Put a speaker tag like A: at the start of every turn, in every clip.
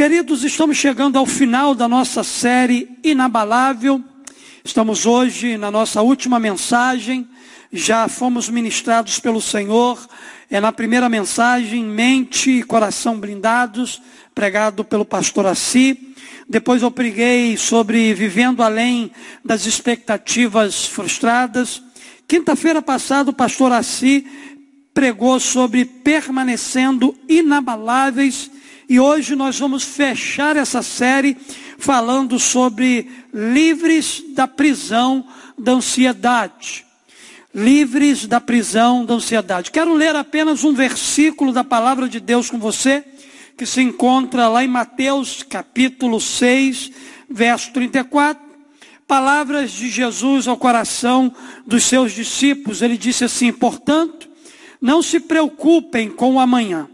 A: Queridos, estamos chegando ao final da nossa série Inabalável. Estamos hoje na nossa última mensagem. Já fomos ministrados pelo Senhor. É na primeira mensagem, mente e coração blindados, pregado pelo pastor Assi. Depois eu preguei sobre vivendo além das expectativas frustradas. Quinta-feira passada, o pastor Assi pregou sobre permanecendo inabaláveis e hoje nós vamos fechar essa série falando sobre livres da prisão da ansiedade. Livres da prisão da ansiedade. Quero ler apenas um versículo da palavra de Deus com você, que se encontra lá em Mateus capítulo 6, verso 34. Palavras de Jesus ao coração dos seus discípulos. Ele disse assim: portanto, não se preocupem com o amanhã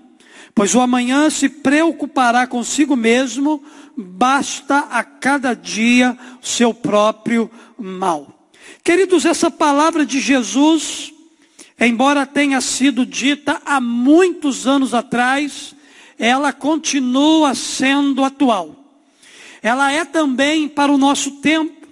A: pois o amanhã se preocupará consigo mesmo, basta a cada dia seu próprio mal. Queridos, essa palavra de Jesus, embora tenha sido dita há muitos anos atrás, ela continua sendo atual. Ela é também para o nosso tempo.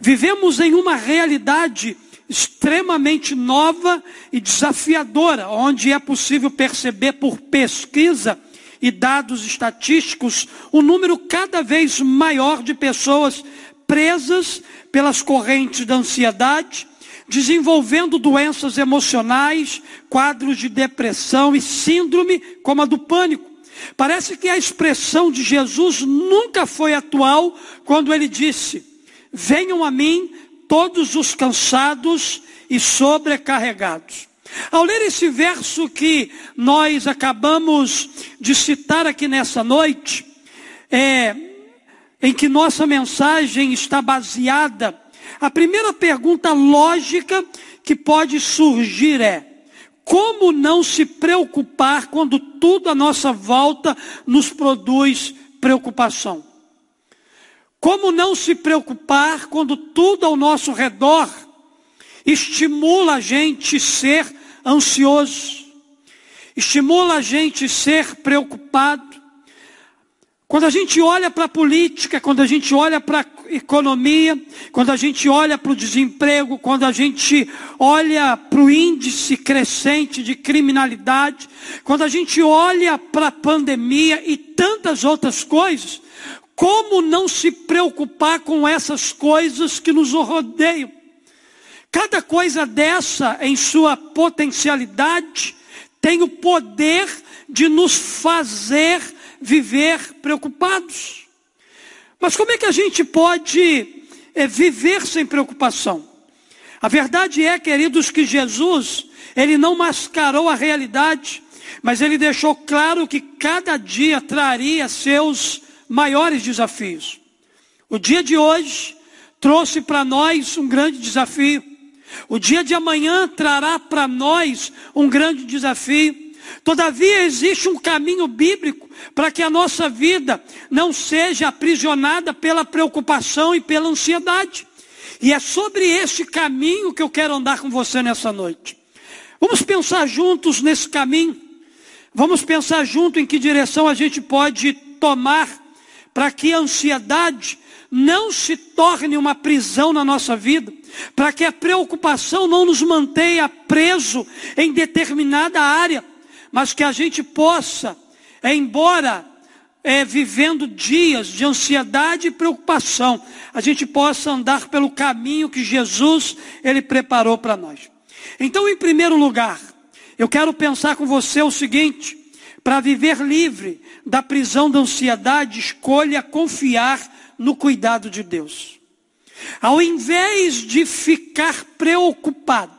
A: Vivemos em uma realidade extremamente nova e desafiadora, onde é possível perceber por pesquisa e dados estatísticos o número cada vez maior de pessoas presas pelas correntes da ansiedade, desenvolvendo doenças emocionais, quadros de depressão e síndrome como a do pânico. Parece que a expressão de Jesus nunca foi atual quando ele disse: Venham a mim todos os cansados e sobrecarregados. Ao ler esse verso que nós acabamos de citar aqui nessa noite, é, em que nossa mensagem está baseada, a primeira pergunta lógica que pode surgir é: como não se preocupar quando tudo à nossa volta nos produz preocupação? Como não se preocupar quando tudo ao nosso redor estimula a gente ser ansioso, estimula a gente ser preocupado. Quando a gente olha para a política, quando a gente olha para a economia, quando a gente olha para o desemprego, quando a gente olha para o índice crescente de criminalidade, quando a gente olha para a pandemia e tantas outras coisas, como não se preocupar com essas coisas que nos rodeiam? Cada coisa dessa, em sua potencialidade, tem o poder de nos fazer viver preocupados. Mas como é que a gente pode é, viver sem preocupação? A verdade é, queridos, que Jesus, ele não mascarou a realidade, mas ele deixou claro que cada dia traria seus maiores desafios. O dia de hoje trouxe para nós um grande desafio. O dia de amanhã trará para nós um grande desafio. Todavia, existe um caminho bíblico para que a nossa vida não seja aprisionada pela preocupação e pela ansiedade. E é sobre esse caminho que eu quero andar com você nessa noite. Vamos pensar juntos nesse caminho. Vamos pensar junto em que direção a gente pode tomar para que a ansiedade não se torne uma prisão na nossa vida, para que a preocupação não nos mantenha preso em determinada área, mas que a gente possa, embora é, vivendo dias de ansiedade e preocupação, a gente possa andar pelo caminho que Jesus ele preparou para nós. Então, em primeiro lugar, eu quero pensar com você o seguinte: para viver livre da prisão da ansiedade, escolha confiar no cuidado de Deus. Ao invés de ficar preocupado,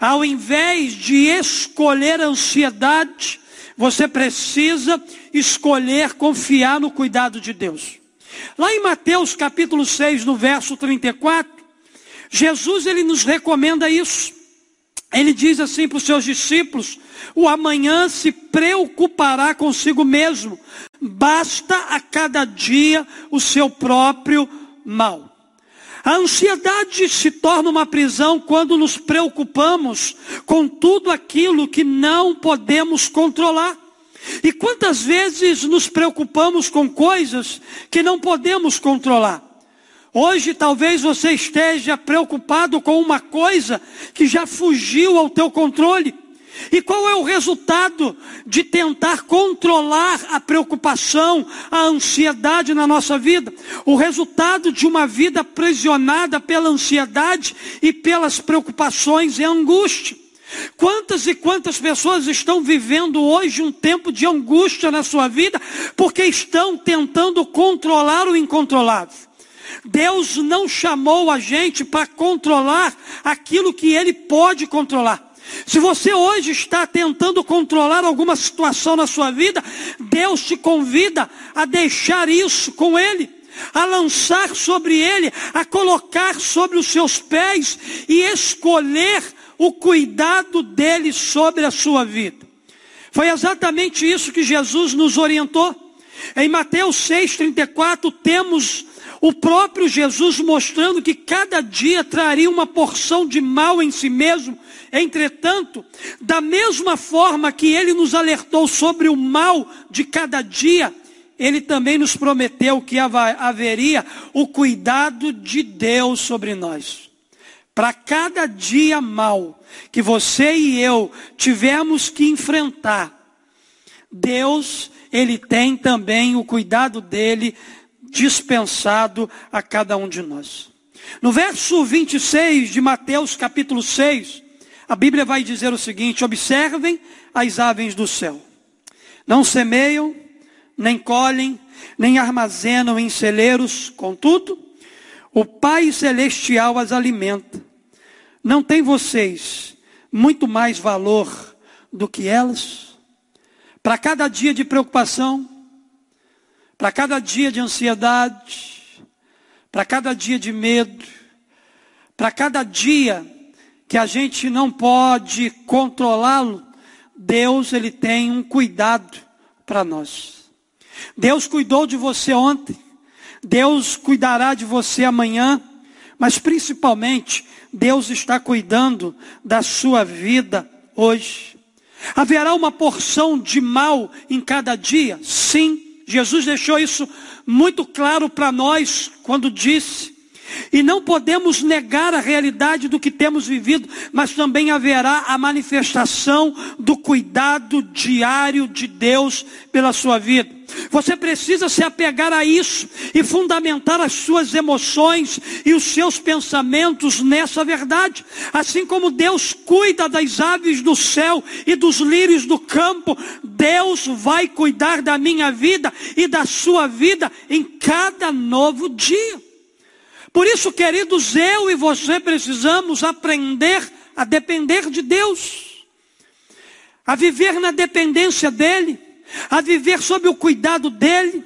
A: ao invés de escolher a ansiedade, você precisa escolher confiar no cuidado de Deus. Lá em Mateus capítulo 6, no verso 34, Jesus ele nos recomenda isso. Ele diz assim para os seus discípulos: o amanhã se preocupará consigo mesmo, basta a cada dia o seu próprio mal. A ansiedade se torna uma prisão quando nos preocupamos com tudo aquilo que não podemos controlar. E quantas vezes nos preocupamos com coisas que não podemos controlar? Hoje talvez você esteja preocupado com uma coisa que já fugiu ao teu controle. E qual é o resultado de tentar controlar a preocupação, a ansiedade na nossa vida? O resultado de uma vida aprisionada pela ansiedade e pelas preocupações é angústia. Quantas e quantas pessoas estão vivendo hoje um tempo de angústia na sua vida porque estão tentando controlar o incontrolável? Deus não chamou a gente para controlar aquilo que Ele pode controlar. Se você hoje está tentando controlar alguma situação na sua vida, Deus te convida a deixar isso com Ele, a lançar sobre Ele, a colocar sobre os seus pés e escolher o cuidado dele sobre a sua vida. Foi exatamente isso que Jesus nos orientou. Em Mateus 6,34 temos o próprio Jesus mostrando que cada dia traria uma porção de mal em si mesmo. Entretanto, da mesma forma que ele nos alertou sobre o mal de cada dia, ele também nos prometeu que haveria o cuidado de Deus sobre nós. Para cada dia mal que você e eu tivemos que enfrentar, Deus, Ele tem também o cuidado dele dispensado a cada um de nós. No verso 26 de Mateus capítulo 6, a Bíblia vai dizer o seguinte: observem as aves do céu. Não semeiam, nem colhem, nem armazenam em celeiros, contudo, o Pai Celestial as alimenta. Não tem vocês muito mais valor do que elas? Para cada dia de preocupação, para cada dia de ansiedade, para cada dia de medo, para cada dia que a gente não pode controlá-lo, Deus ele tem um cuidado para nós. Deus cuidou de você ontem, Deus cuidará de você amanhã, mas principalmente, Deus está cuidando da sua vida hoje. Haverá uma porção de mal em cada dia? Sim, Jesus deixou isso muito claro para nós quando disse e não podemos negar a realidade do que temos vivido, mas também haverá a manifestação do cuidado diário de Deus pela sua vida. Você precisa se apegar a isso e fundamentar as suas emoções e os seus pensamentos nessa verdade. Assim como Deus cuida das aves do céu e dos lírios do campo, Deus vai cuidar da minha vida e da sua vida em cada novo dia. Por isso, queridos, eu e você precisamos aprender a depender de Deus, a viver na dependência dEle, a viver sob o cuidado dEle,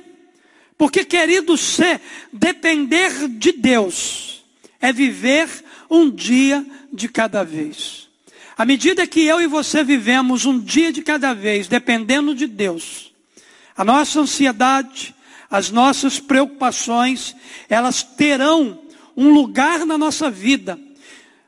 A: porque, queridos, ser depender de Deus é viver um dia de cada vez. À medida que eu e você vivemos um dia de cada vez, dependendo de Deus, a nossa ansiedade, as nossas preocupações, elas terão um lugar na nossa vida,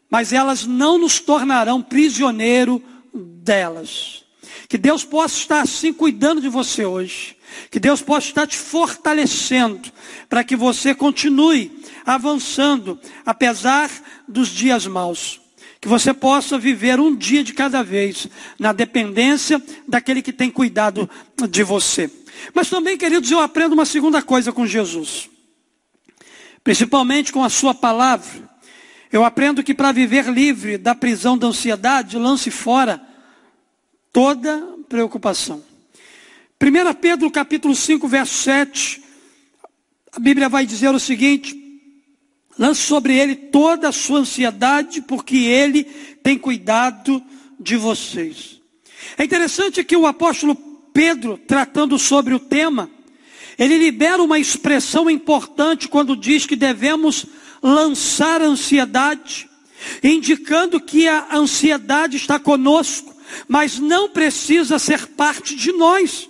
A: mas elas não nos tornarão prisioneiro delas. Que Deus possa estar assim cuidando de você hoje. Que Deus possa estar te fortalecendo para que você continue avançando, apesar dos dias maus. Que você possa viver um dia de cada vez, na dependência daquele que tem cuidado de você. Mas também, queridos, eu aprendo uma segunda coisa com Jesus. Principalmente com a sua palavra. Eu aprendo que para viver livre da prisão da ansiedade, lance fora toda preocupação. 1 Pedro capítulo 5, verso 7, a Bíblia vai dizer o seguinte: lance sobre ele toda a sua ansiedade, porque ele tem cuidado de vocês. É interessante que o apóstolo Pedro, tratando sobre o tema, ele libera uma expressão importante quando diz que devemos lançar ansiedade, indicando que a ansiedade está conosco, mas não precisa ser parte de nós.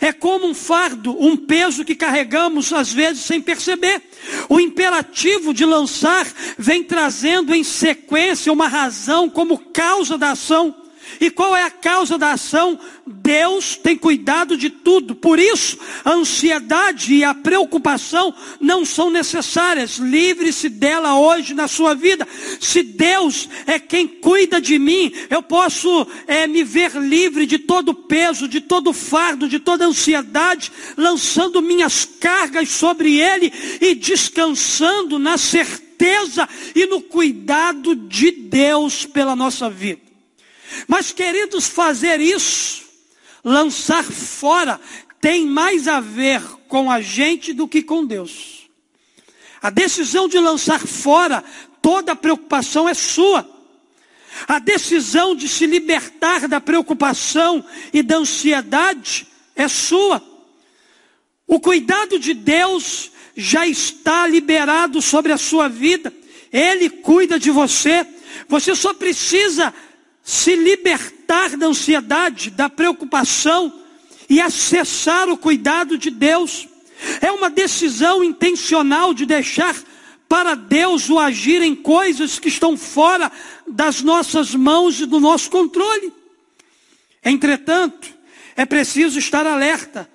A: É como um fardo, um peso que carregamos às vezes sem perceber. O imperativo de lançar vem trazendo em sequência uma razão como causa da ação. E qual é a causa da ação? Deus tem cuidado de tudo. Por isso, a ansiedade e a preocupação não são necessárias. Livre-se dela hoje na sua vida. Se Deus é quem cuida de mim, eu posso é, me ver livre de todo peso, de todo fardo, de toda ansiedade, lançando minhas cargas sobre Ele e descansando na certeza e no cuidado de Deus pela nossa vida. Mas, queridos, fazer isso, lançar fora, tem mais a ver com a gente do que com Deus. A decisão de lançar fora toda a preocupação é sua. A decisão de se libertar da preocupação e da ansiedade é sua. O cuidado de Deus já está liberado sobre a sua vida. Ele cuida de você. Você só precisa se libertar da ansiedade, da preocupação e acessar o cuidado de Deus. É uma decisão intencional de deixar para Deus o agir em coisas que estão fora das nossas mãos e do nosso controle. Entretanto, é preciso estar alerta,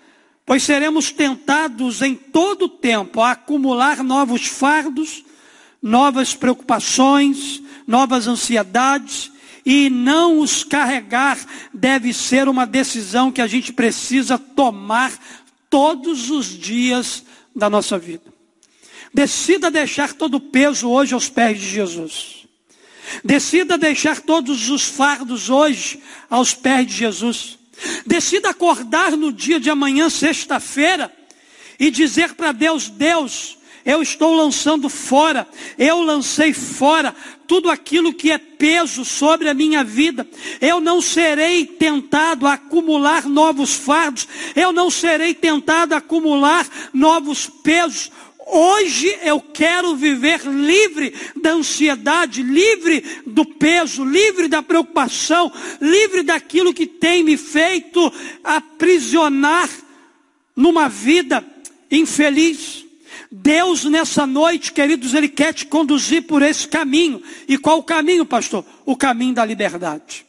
A: pois seremos tentados em todo o tempo a acumular novos fardos, novas preocupações, novas ansiedades, e não os carregar deve ser uma decisão que a gente precisa tomar todos os dias da nossa vida. Decida deixar todo o peso hoje aos pés de Jesus. Decida deixar todos os fardos hoje aos pés de Jesus. Decida acordar no dia de amanhã, sexta-feira, e dizer para Deus: Deus, eu estou lançando fora, eu lancei fora tudo aquilo que é peso sobre a minha vida. Eu não serei tentado a acumular novos fardos, eu não serei tentado a acumular novos pesos. Hoje eu quero viver livre da ansiedade, livre do peso, livre da preocupação, livre daquilo que tem me feito aprisionar numa vida infeliz. Deus nessa noite, queridos, Ele quer te conduzir por esse caminho. E qual o caminho, pastor? O caminho da liberdade.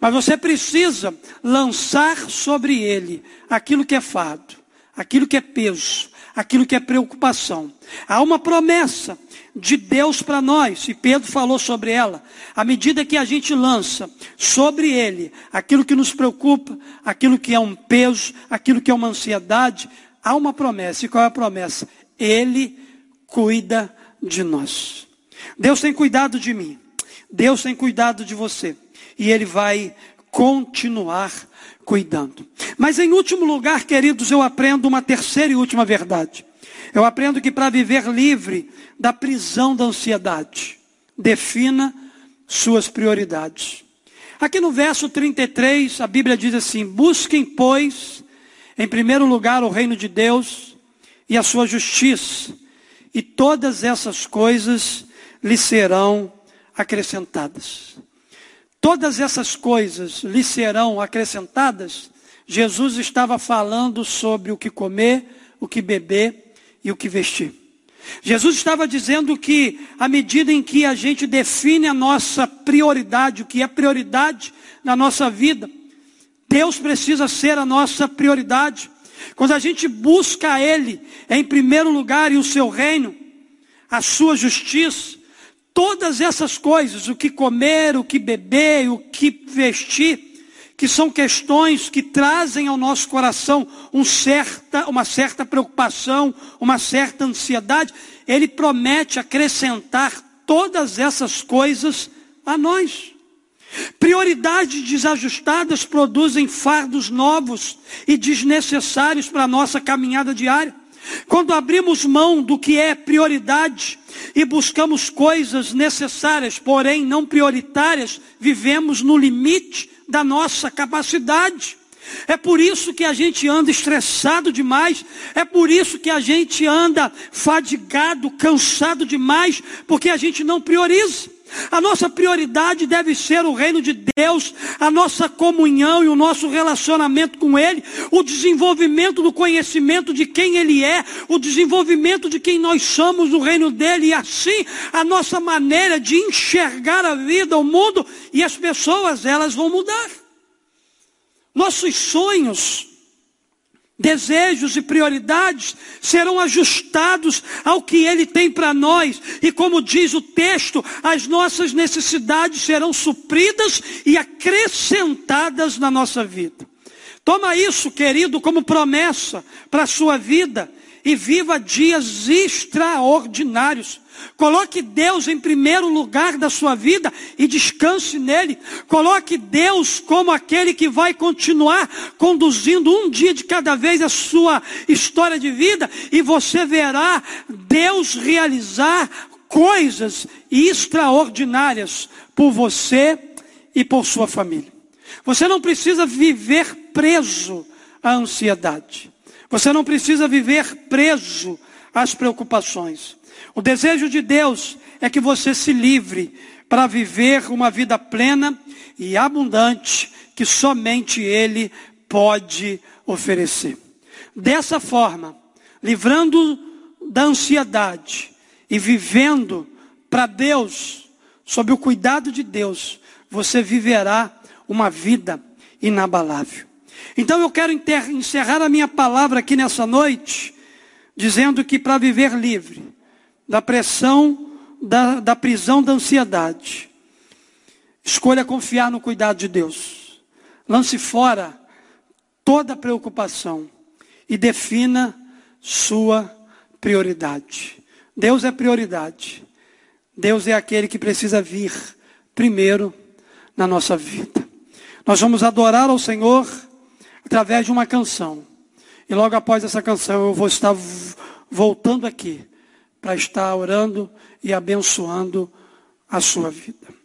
A: Mas você precisa lançar sobre Ele aquilo que é fado, aquilo que é peso, aquilo que é preocupação. Há uma promessa de Deus para nós, e Pedro falou sobre ela. À medida que a gente lança sobre Ele aquilo que nos preocupa, aquilo que é um peso, aquilo que é uma ansiedade, há uma promessa. E qual é a promessa? Ele cuida de nós. Deus tem cuidado de mim. Deus tem cuidado de você. E Ele vai continuar cuidando. Mas em último lugar, queridos, eu aprendo uma terceira e última verdade. Eu aprendo que para viver livre da prisão da ansiedade, defina suas prioridades. Aqui no verso 33, a Bíblia diz assim: Busquem, pois, em primeiro lugar o reino de Deus e a sua justiça, e todas essas coisas lhe serão acrescentadas. Todas essas coisas lhe serão acrescentadas. Jesus estava falando sobre o que comer, o que beber e o que vestir. Jesus estava dizendo que, à medida em que a gente define a nossa prioridade, o que é prioridade na nossa vida, Deus precisa ser a nossa prioridade. Quando a gente busca Ele em primeiro lugar e o seu reino, a sua justiça, todas essas coisas, o que comer, o que beber, o que vestir, que são questões que trazem ao nosso coração um certa, uma certa preocupação, uma certa ansiedade, Ele promete acrescentar todas essas coisas a nós. Prioridades desajustadas produzem fardos novos e desnecessários para a nossa caminhada diária. Quando abrimos mão do que é prioridade e buscamos coisas necessárias, porém não prioritárias, vivemos no limite da nossa capacidade. É por isso que a gente anda estressado demais, é por isso que a gente anda fadigado, cansado demais, porque a gente não prioriza. A nossa prioridade deve ser o reino de Deus, a nossa comunhão e o nosso relacionamento com Ele, o desenvolvimento do conhecimento de quem Ele é, o desenvolvimento de quem nós somos no reino dele, e assim a nossa maneira de enxergar a vida, o mundo e as pessoas, elas vão mudar. Nossos sonhos, desejos e prioridades serão ajustados ao que Ele tem para nós. E como diz o texto, as nossas necessidades serão supridas e acrescentadas na nossa vida. Toma isso, querido, como promessa para a sua vida e viva dias extraordinários. Coloque Deus em primeiro lugar da sua vida e descanse nele. Coloque Deus como aquele que vai continuar conduzindo um dia de cada vez a sua história de vida e você verá Deus realizar coisas extraordinárias por você e por sua família. Você não precisa viver preso à ansiedade. Você não precisa viver preso às preocupações. O desejo de Deus é que você se livre para viver uma vida plena e abundante que somente Ele pode oferecer. Dessa forma, livrando da ansiedade e vivendo para Deus, sob o cuidado de Deus, você viverá uma vida inabalável. Então eu quero encerrar a minha palavra aqui nessa noite, dizendo que para viver livre, da pressão, da, da prisão da ansiedade. Escolha confiar no cuidado de Deus. Lance fora toda preocupação e defina sua prioridade. Deus é prioridade. Deus é aquele que precisa vir primeiro na nossa vida. Nós vamos adorar ao Senhor através de uma canção. E logo após essa canção eu vou estar voltando aqui para estar orando e abençoando a sua vida.